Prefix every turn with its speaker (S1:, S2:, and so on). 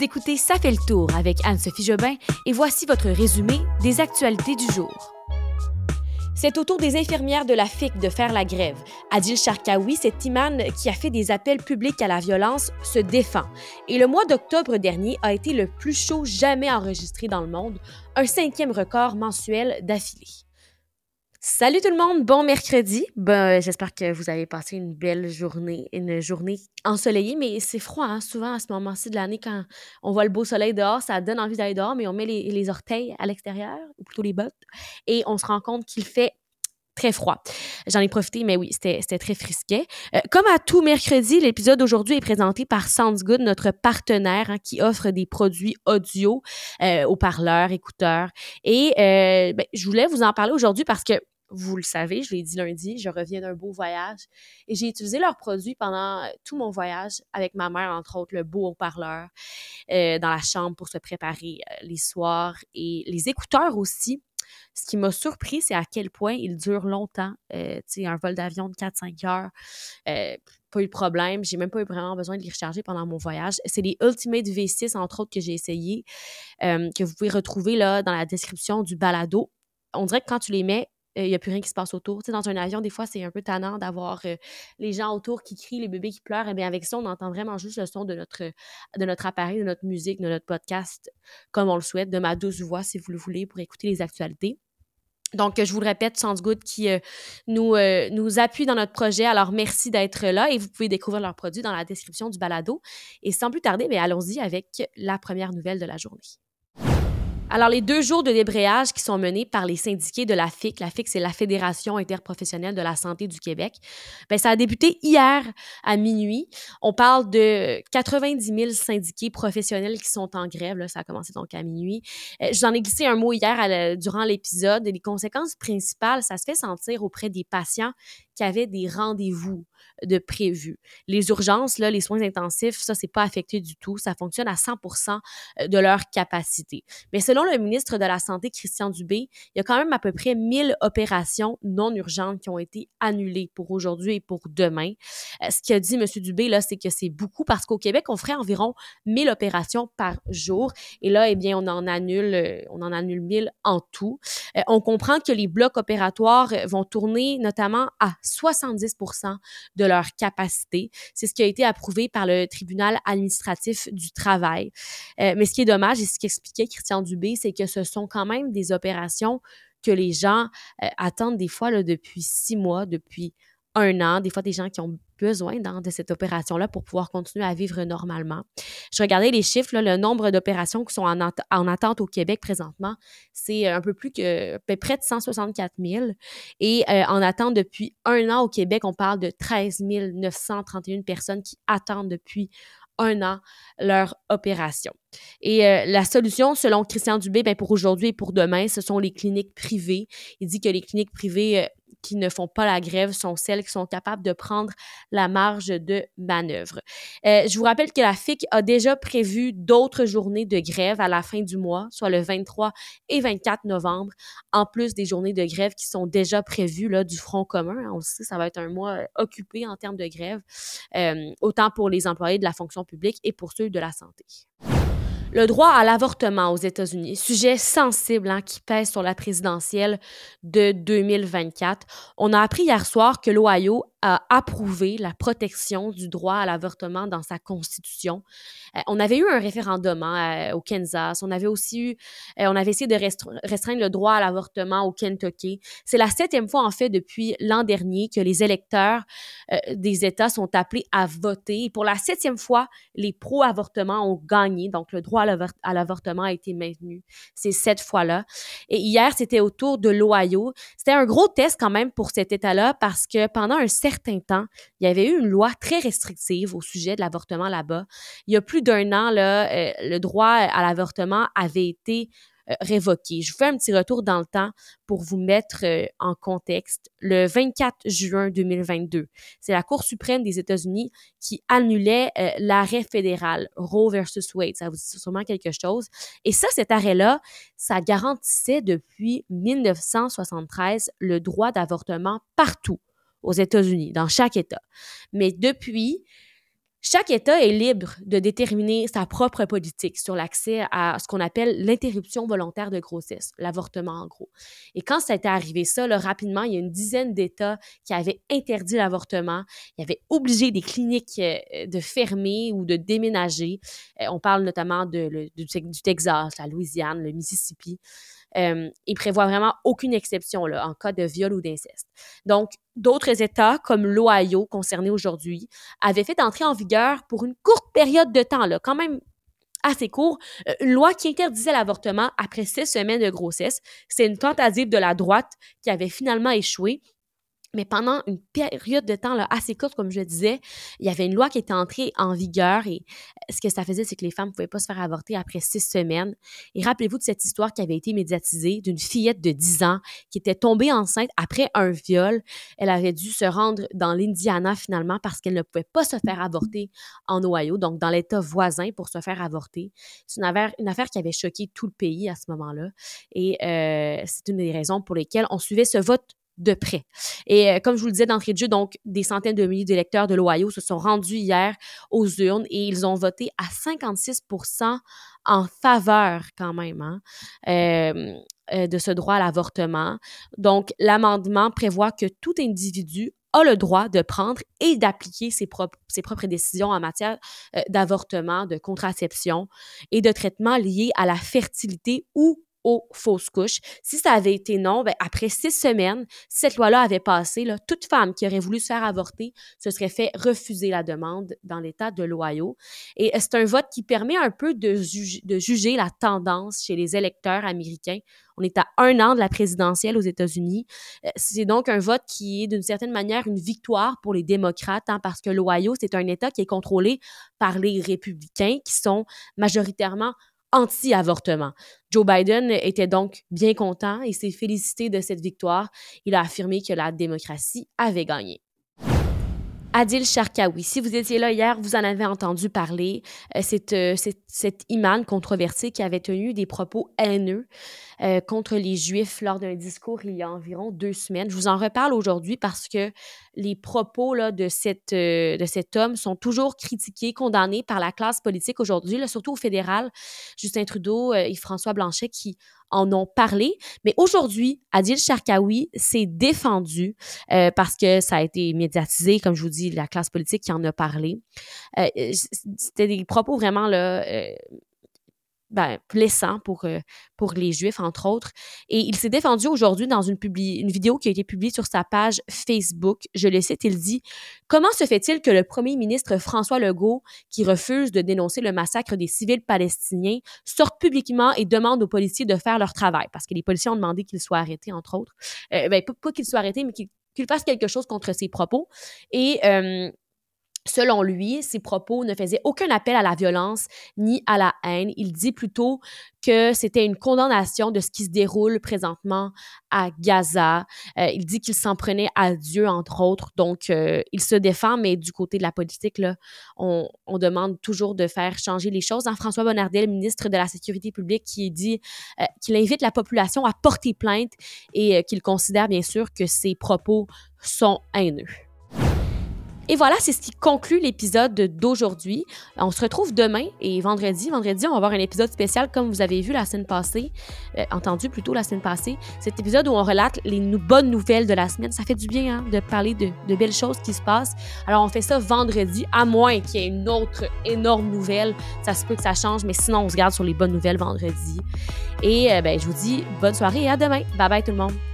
S1: Vous écoutez Ça fait le tour avec Anne-Sophie Jobin et voici votre résumé des actualités du jour. C'est au tour des infirmières de la FIC de faire la grève. Adil Sharkawi, cet imam qui a fait des appels publics à la violence, se défend. Et le mois d'octobre dernier a été le plus chaud jamais enregistré dans le monde, un cinquième record mensuel d'affilée. Salut tout le monde, bon mercredi. Ben, J'espère que vous avez passé une belle journée, une journée ensoleillée, mais c'est froid hein, souvent à ce moment-ci de l'année quand on voit le beau soleil dehors, ça donne envie d'aller dehors, mais on met les, les orteils à l'extérieur, ou plutôt les bottes, et on se rend compte qu'il fait très froid. J'en ai profité, mais oui, c'était très frisquet. Euh, comme à tout mercredi, l'épisode d'aujourd'hui est présenté par Sounds Good, notre partenaire hein, qui offre des produits audio euh, aux parleurs, écouteurs. Et euh, ben, je voulais vous en parler aujourd'hui parce que vous le savez, je l'ai dit lundi, je reviens d'un beau voyage et j'ai utilisé leurs produits pendant tout mon voyage avec ma mère, entre autres, le beau haut-parleur dans la chambre pour se préparer les soirs et les écouteurs aussi. Ce qui m'a surpris, c'est à quel point ils durent longtemps. Euh, un vol d'avion de 4-5 heures, euh, pas eu de problème. J'ai même pas eu vraiment besoin de les recharger pendant mon voyage. C'est les Ultimate V6, entre autres, que j'ai essayé, euh, que vous pouvez retrouver là dans la description du balado. On dirait que quand tu les mets, il n'y a plus rien qui se passe autour. Dans un avion, des fois, c'est un peu tannant d'avoir les gens autour qui crient, les bébés qui pleurent. Et eh bien, avec ça, on entend vraiment juste le son de notre, appareil, de notre musique, de notre podcast, comme on le souhaite, de ma douce voix, si vous le voulez, pour écouter les actualités. Donc, je vous le répète, Good qui nous, nous appuie dans notre projet. Alors, merci d'être là et vous pouvez découvrir leurs produits dans la description du balado. Et sans plus tarder, mais allons-y avec la première nouvelle de la journée. Alors, les deux jours de débrayage qui sont menés par les syndiqués de la FIC, la FIC, c'est la Fédération interprofessionnelle de la santé du Québec, bien, ça a débuté hier à minuit. On parle de 90 000 syndiqués professionnels qui sont en grève. Là, ça a commencé donc à minuit. Euh, j'en ai glissé un mot hier durant l'épisode. Les conséquences principales, ça se fait sentir auprès des patients qui des rendez-vous de prévu. Les urgences, là, les soins intensifs, ça, c'est pas affecté du tout. Ça fonctionne à 100% euh, de leur capacité. Mais selon le ministre de la Santé, Christian Dubé, il y a quand même à peu près 1000 opérations non urgentes qui ont été annulées pour aujourd'hui et pour demain. Euh, ce qu'a dit M. Dubé, là, c'est que c'est beaucoup parce qu'au Québec, on ferait environ 1000 opérations par jour. Et là, eh bien, on en annule, euh, on en annule 1000 en tout. on comprend que les blocs opératoires vont tourner notamment à 70% de leur capacité. C'est ce qui a été approuvé par le tribunal administratif du travail. Euh, mais ce qui est dommage et ce qu'expliquait Christian Dubé, c'est que ce sont quand même des opérations que les gens euh, attendent des fois là, depuis six mois, depuis un an, des fois des gens qui ont besoin de cette opération-là pour pouvoir continuer à vivre normalement. Je regardais les chiffres, le nombre d'opérations qui sont en, en, attente au Québec présentement, c'est un peu plus que près de 164 000. Et euh, en attente depuis un an au Québec, on parle de 13 931 personnes qui attendent depuis un an leur opération. Et euh, la solution, selon Christian Dubé, ben pour aujourd'hui et pour demain, ce sont les cliniques privées. Il dit que les cliniques privées euh, qui ne font pas la grève sont celles qui sont capables de prendre la marge de manœuvre. Euh, je vous rappelle que la FIC a déjà prévu d'autres journées de grève à la fin du mois, soit le 23 et 24 novembre, en plus des journées de grève qui sont déjà prévues là, du Front commun. On le sait, ça va être un mois euh, occupé en termes de grève, euh, autant pour les employés de la fonction publique et pour ceux de la santé. Le droit à l'avortement aux États-Unis, sujet sensible hein, qui pèse sur la présidentielle de 2024. On a appris hier soir que l'Ohio a approuvé la protection du droit à l'avortement dans sa constitution. Euh, on avait eu un référendum hein, au Kansas. On avait aussi eu, euh, on avait essayé de restreindre le droit à l'avortement au Kentucky. C'est la septième fois, en fait, depuis l'an dernier que les électeurs euh, des États sont appelés à voter. Et pour la septième fois, les pro-avortements ont gagné. Donc, le droit à l'avortement a été maintenu ces sept fois-là. Et hier, c'était au tour de l'Ohio. C'était un gros test quand même pour cet État-là parce que pendant un temps, il y avait eu une loi très restrictive au sujet de l'avortement là-bas. Il y a plus d'un an, euh, le droit à l'avortement avait été euh, révoqué. Je vous fais un petit retour dans le temps pour vous mettre euh, en contexte. Le 24 juin 2022, c'est la Cour suprême des États-Unis qui annulait l'arrêt fédéral Roe versus Wade. Ça vous dit sûrement quelque chose. Et ça, cet arrêt-là, ça garantissait depuis 1973 le droit d'avortement partout aux États-Unis, dans chaque État. Mais depuis, Chaque État est libre de déterminer sa propre politique sur l'accès à ce qu'on appelle l'interruption volontaire de grossesse, l'avortement en gros. Et quand ça a été arrivé ça, rapidement, il y a une dizaine d'États qui avaient interdit l'avortement, ils avaient obligé des cliniques euh, de fermer ou de déménager. Euh, on parle notamment du, Texas, la Louisiane, le Mississippi. Euh, ils prévoient vraiment aucune exception là, en cas de viol ou d'inceste. Donc, d'autres États, comme l'Ohio, concernés aujourd'hui, avaient fait entrer en vigueur pour une courte période de temps, là, quand même assez court, euh, une loi qui interdisait l'avortement après six semaines de grossesse. C'est une tentative de la droite qui avait finalement échoué mais pendant une période de temps là, assez courte, comme je disais, il y avait une loi qui était entrée en vigueur et euh, ce que ça faisait, c'est que les femmes ne pouvaient pas se faire avorter après six semaines. Et rappelez-vous de cette histoire qui avait été médiatisée d'une fillette de 10 ans qui était tombée enceinte après un viol. Elle avait dû se rendre dans l'Indiana finalement parce qu'elle ne pouvait pas se faire avorter en Ohio, donc dans l'État voisin pour se faire avorter. C'est une affaire, une affaire qui avait choqué tout le pays à ce moment-là. Et euh, c'est une des raisons pour lesquelles on suivait ce vote de près. Et euh, comme je vous le disais d'entrée de jeu, donc des centaines de milliers d'électeurs de l'Ohio se sont rendus hier aux urnes et ils ont voté à 56% en faveur quand même hein, euh, euh, de ce droit à l'avortement. Donc l'amendement prévoit que tout individu a le droit de prendre et d'appliquer ses, propres, ses propres décisions en matière d'avortement, de contraception et de traitement liés à la fertilité ou aux fausses couches. Si ça avait été non, ben, après six semaines, si cette loi-là avait passé, toute femme qui aurait voulu se faire avorter se serait fait refuser la demande dans l'État de l'Ohio. Et euh, c'est un vote qui permet un peu de, de juger la tendance chez les électeurs américains. On est à un an de la présidentielle aux États-Unis. Euh, c'est donc un vote qui est d'une certaine manière une victoire pour les démocrates, hein, parce que l'Ohio, c'est un État qui est contrôlé par les républicains qui sont majoritairement anti-avortement. Joe Biden était donc bien content et s'est félicité de cette victoire. Il a affirmé que la démocratie avait gagné. Adil Sharkawi, si vous étiez là hier, vous en avez entendu parler. Euh, c'est euh, cette imam controversé qui avait tenu des propos haineux euh, contre les Juifs lors d'un discours il y a environ deux semaines. Je vous en reparle aujourd'hui parce que les propos là, de, cette, de cet homme sont toujours critiqués, condamnés par la classe politique aujourd'hui, surtout au fédéral. Justin Trudeau et François Blanchet qui en ont parlé. Mais aujourd'hui, Adil Sharkawi s'est défendu euh, parce que ça a été médiatisé, comme je vous dis, la classe politique qui en a parlé. Euh, c'était des propos vraiment là, euh, ben, blessant pour, euh, pour les Juifs, entre autres. Et il s'est défendu aujourd'hui dans une, une vidéo qui a été publiée sur sa page Facebook. Je le cite, il dit Comment se fait-il que le premier ministre François Legault, qui refuse de dénoncer le massacre des civils palestiniens, sorte publiquement et demande aux policiers de faire leur travail? Parce que les policiers ont demandé qu'ils soient arrêtés, entre autres. Euh, ben, pas, qu'ils soient arrêtés, mais qu'ils fassent quelque chose contre ses propos. Et euh, Selon lui, ses propos ne faisaient aucun appel à la violence ni à la haine. Il dit plutôt que c'était une condamnation de ce qui se déroule présentement à Gaza. Euh, il dit qu'il s'en prenait à Dieu, entre autres. Donc, euh, il se défend, mais du côté de la politique, là, on, demande toujours de faire changer les choses. Hein, François Bonnardel, ministre de la Sécurité publique, qui dit euh, qu'il invite la population à porter plainte et qu'il considère bien sûr que ses propos sont haineux. Et voilà, c'est ce qui conclut l'épisode d'aujourd'hui. On se retrouve demain et vendredi. Vendredi, on va avoir un épisode spécial comme vous avez vu la semaine passée, euh, entendu plutôt la semaine passée. Cet épisode où on relate les bonnes nouvelles de la semaine. Ça fait du bien hein, de parler de, belles choses qui se passent. Alors on fait ça vendredi, à moins qu'il y ait une autre énorme nouvelle. Ça se peut que ça change, mais sinon on se garde sur les bonnes nouvelles vendredi. Et euh, ben, je vous dis bonne soirée et à demain. Bye bye tout le monde.